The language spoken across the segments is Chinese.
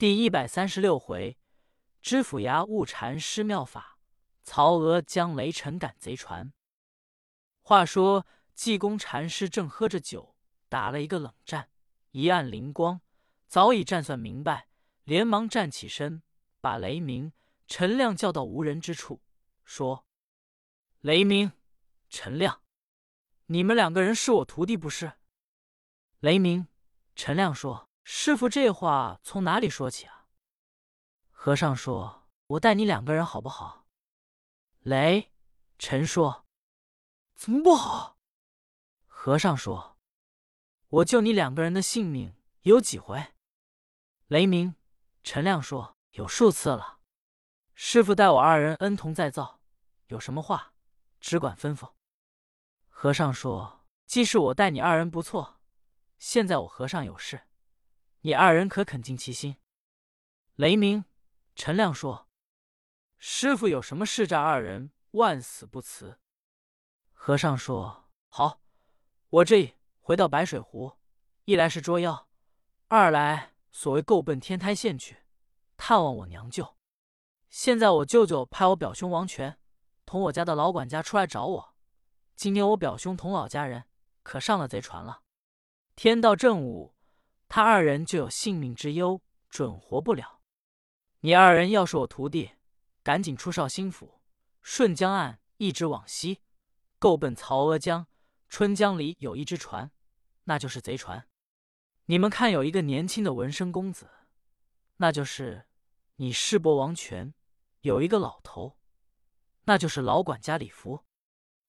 第一百三十六回，知府衙误禅师妙法，曹娥将雷尘赶贼船。话说济公禅师正喝着酒，打了一个冷战，一暗灵光，早已战算明白，连忙站起身，把雷鸣、陈亮叫到无人之处，说：“雷鸣、陈亮，你们两个人是我徒弟不是？”雷鸣、陈亮说。师傅，这话从哪里说起啊？和尚说：“我带你两个人好不好？”雷陈说：“怎么不好？”和尚说：“我救你两个人的性命有几回？”雷鸣陈亮说：“有数次了。”师傅待我二人恩同再造，有什么话只管吩咐。和尚说：“既是我待你二人不错，现在我和尚有事。”你二人可肯尽其心？雷鸣、陈亮说：“师傅有什么事，这二人万死不辞。”和尚说：“好，我这回到白水湖，一来是捉妖，二来所谓够奔天台县去探望我娘舅。现在我舅舅派我表兄王权同我家的老管家出来找我。今天我表兄同老家人可上了贼船了。天到正午。”他二人就有性命之忧，准活不了。你二人要是我徒弟，赶紧出绍兴府，顺江岸一直往西，够奔曹娥江。春江里有一只船，那就是贼船。你们看，有一个年轻的文生公子，那就是你师伯王权；有一个老头，那就是老管家李福。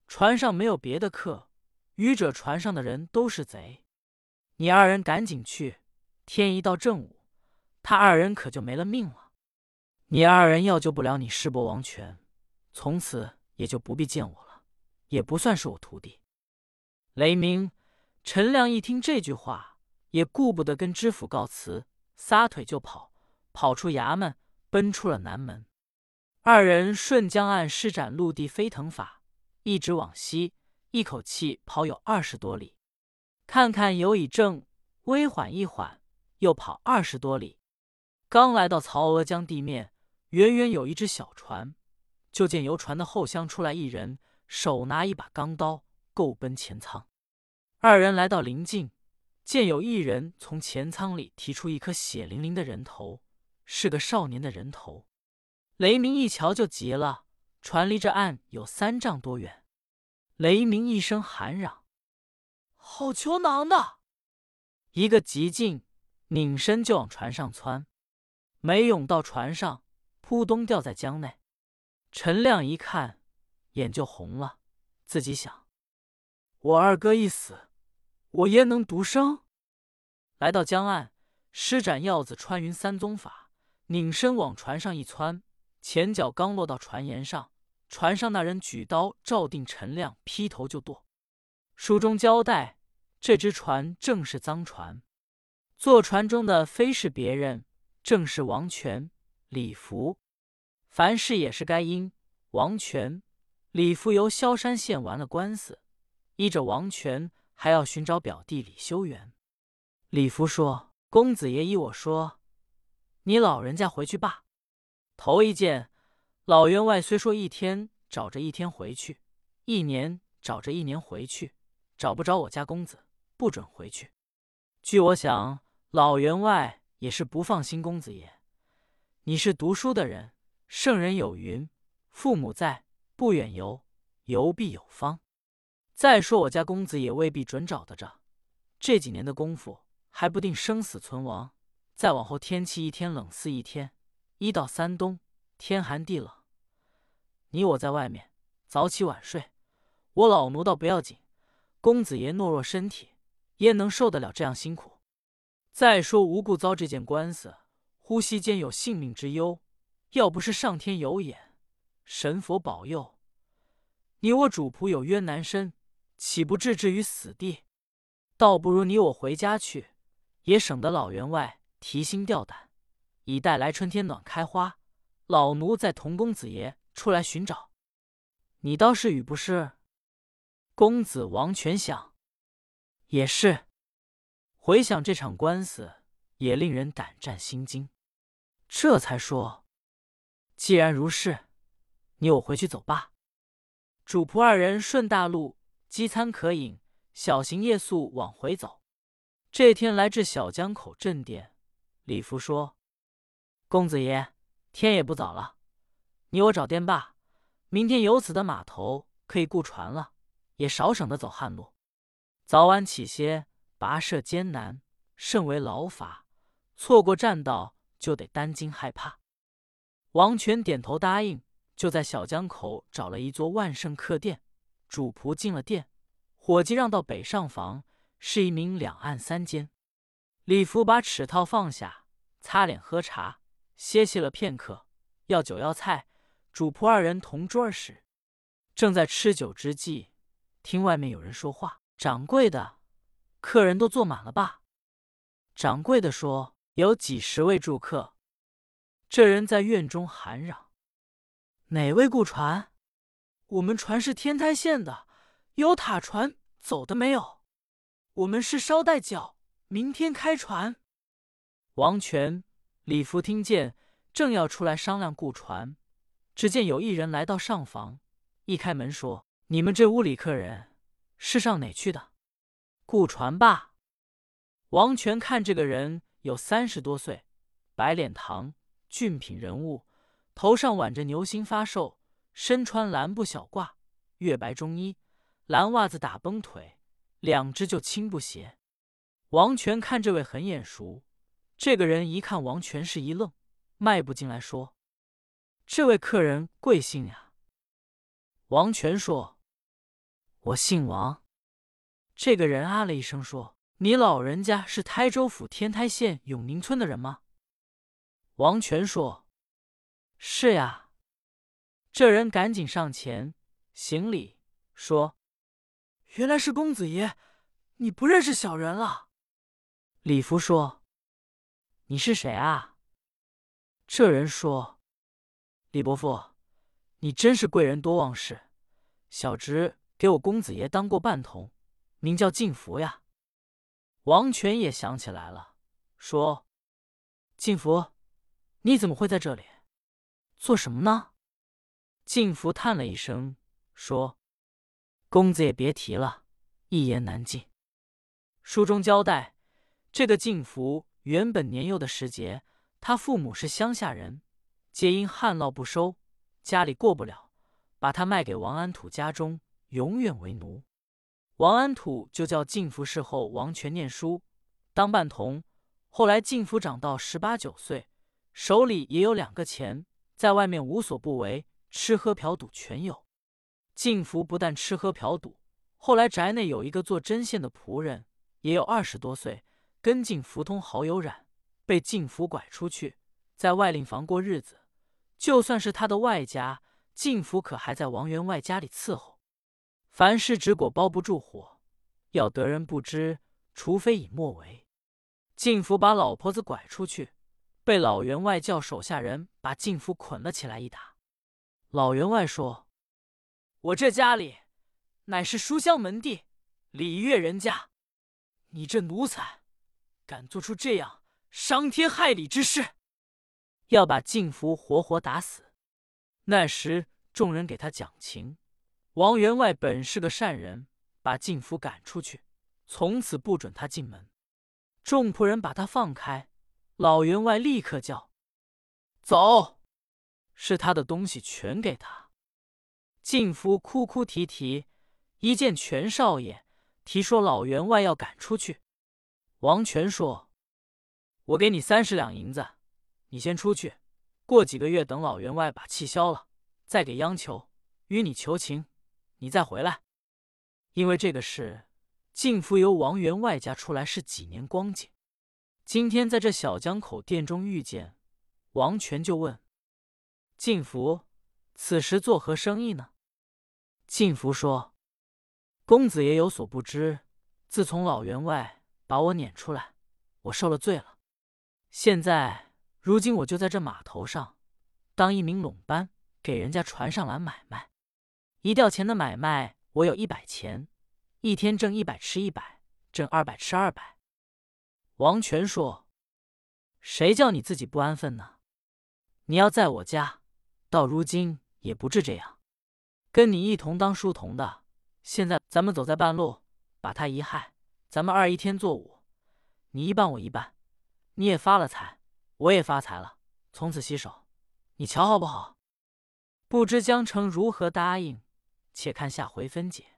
船上没有别的客，愚者船上的人都是贼。你二人赶紧去，天一到正午，他二人可就没了命了。你二人要救不了你师伯王权，从此也就不必见我了，也不算是我徒弟。雷鸣、陈亮一听这句话，也顾不得跟知府告辞，撒腿就跑，跑出衙门，奔出了南门。二人顺江岸施展陆地飞腾法，一直往西，一口气跑有二十多里。看看有以正，微缓一缓，又跑二十多里。刚来到曹娥江地面，远远有一只小船，就见游船的后厢出来一人，手拿一把钢刀，够奔前舱。二人来到临近，见有一人从前舱里提出一颗血淋淋的人头，是个少年的人头。雷鸣一瞧就急了，船离着岸有三丈多远。雷鸣一声喊嚷。好球囊的，一个急劲，拧身就往船上窜，没涌到船上，扑通掉在江内。陈亮一看，眼就红了，自己想：我二哥一死，我焉能独生？来到江岸，施展鹞子穿云三宗法，拧身往船上一窜，前脚刚落到船沿上，船上那人举刀照定陈亮，劈头就剁。书中交代。这只船正是赃船，坐船中的非是别人，正是王权、李福。凡事也是该因。王权、李福由萧山县完了官司，依着王权还要寻找表弟李修缘。李福说：“公子爷依我说，你老人家回去罢。头一件，老员外虽说一天找着一天回去，一年找着一年回去，找不着我家公子。”不准回去。据我想，老员外也是不放心公子爷。你是读书的人，圣人有云：“父母在，不远游，游必有方。”再说我家公子也未必准找得着。这几年的功夫，还不定生死存亡。再往后，天气一天冷似一天。一到三冬，天寒地冷。你我在外面早起晚睡，我老奴倒不要紧。公子爷懦弱身体。焉能受得了这样辛苦？再说无故遭这件官司，呼吸间有性命之忧。要不是上天有眼，神佛保佑，你我主仆有冤难伸，岂不置之于死地？倒不如你我回家去，也省得老员外提心吊胆，以待来春天暖开花，老奴再同公子爷出来寻找。你倒是与不是？公子王全想。也是，回想这场官司，也令人胆战心惊。这才说：“既然如是，你我回去走吧。”主仆二人顺大路，饥餐渴饮，小行夜宿往回走。这天来至小江口镇店，李福说：“公子爷，天也不早了，你我找店罢。明天有此的码头可以雇船了，也少省得走旱路。早晚起些，跋涉艰难，甚为劳乏。错过栈道，就得担惊害怕。”王权点头答应。就在小江口找了一座万盛客店，主仆进了店，伙计让到北上房，是一名两岸三间。李福把尺套放下，擦脸喝茶，歇息了片刻，要酒要菜，主仆二人同桌儿时，正在吃酒之际，听外面有人说话：“掌柜的，客人都坐满了吧？”掌柜的说：“有几十位住客。”这人在院中喊嚷。哪位雇船？我们船是天台县的，有塔船走的没有？我们是捎带脚，明天开船。王权、李福听见，正要出来商量雇船，只见有一人来到上房，一开门说：“你们这屋里客人是上哪去的？顾船吧。”王权看这个人有三十多岁，白脸膛，俊品人物。头上挽着牛心发绶，身穿蓝布小褂，月白中衣，蓝袜子打崩腿，两只就青布鞋。王权看这位很眼熟，这个人一看王权是一愣，迈步进来说：“这位客人贵姓呀？”王权说：“我姓王。”这个人啊了一声说：“你老人家是台州府天台县永宁村的人吗？”王权说。是呀，这人赶紧上前行礼，说：“原来是公子爷，你不认识小人了。”李福说：“你是谁啊？”这人说：“李伯父，你真是贵人多忘事。小侄给我公子爷当过伴童，名叫敬福呀。”王权也想起来了，说：“敬福，你怎么会在这里？”做什么呢？敬福叹了一声，说：“公子也别提了，一言难尽。”书中交代，这个敬福原本年幼的时节，他父母是乡下人，皆因旱涝不收，家里过不了，把他卖给王安土家中，永远为奴。王安土就叫靳福侍候王权念书，当伴童。后来靳福长到十八九岁，手里也有两个钱。在外面无所不为，吃喝嫖赌全有。靳福不但吃喝嫖赌，后来宅内有一个做针线的仆人，也有二十多岁，跟靳福通好友染，被靳福拐出去，在外令房过日子。就算是他的外家，靳福可还在王员外家里伺候。凡事纸裹包不住火，要得人不知，除非以莫为。敬福把老婆子拐出去。被老员外叫手下人把敬福捆了起来一打。老员外说：“我这家里乃是书香门第、礼乐人家，你这奴才敢做出这样伤天害理之事，要把敬福活活打死。”那时众人给他讲情，王员外本是个善人，把敬福赶出去，从此不准他进门。众仆人把他放开。老员外立刻叫：“走！”是他的东西全给他。敬福哭哭啼啼，一见全少爷，提说老员外要赶出去。王权说：“我给你三十两银子，你先出去，过几个月等老员外把气消了，再给央求，与你求情，你再回来。因为这个事，敬福由王员外家出来是几年光景。”今天在这小江口店中遇见王权，就问敬福：“此时作何生意呢？”敬福说：“公子爷有所不知，自从老员外把我撵出来，我受了罪了。现在如今我就在这码头上当一名垄班，给人家船上揽买卖。一吊钱的买卖，我有一百钱，一天挣一百吃一百，挣二百吃二百。”王权说：“谁叫你自己不安分呢？你要在我家，到如今也不至这样。跟你一同当书童的，现在咱们走在半路，把他一害，咱们二一天作五，你一半我一半，你也发了财，我也发财了，从此洗手，你瞧好不好？”不知江城如何答应，且看下回分解。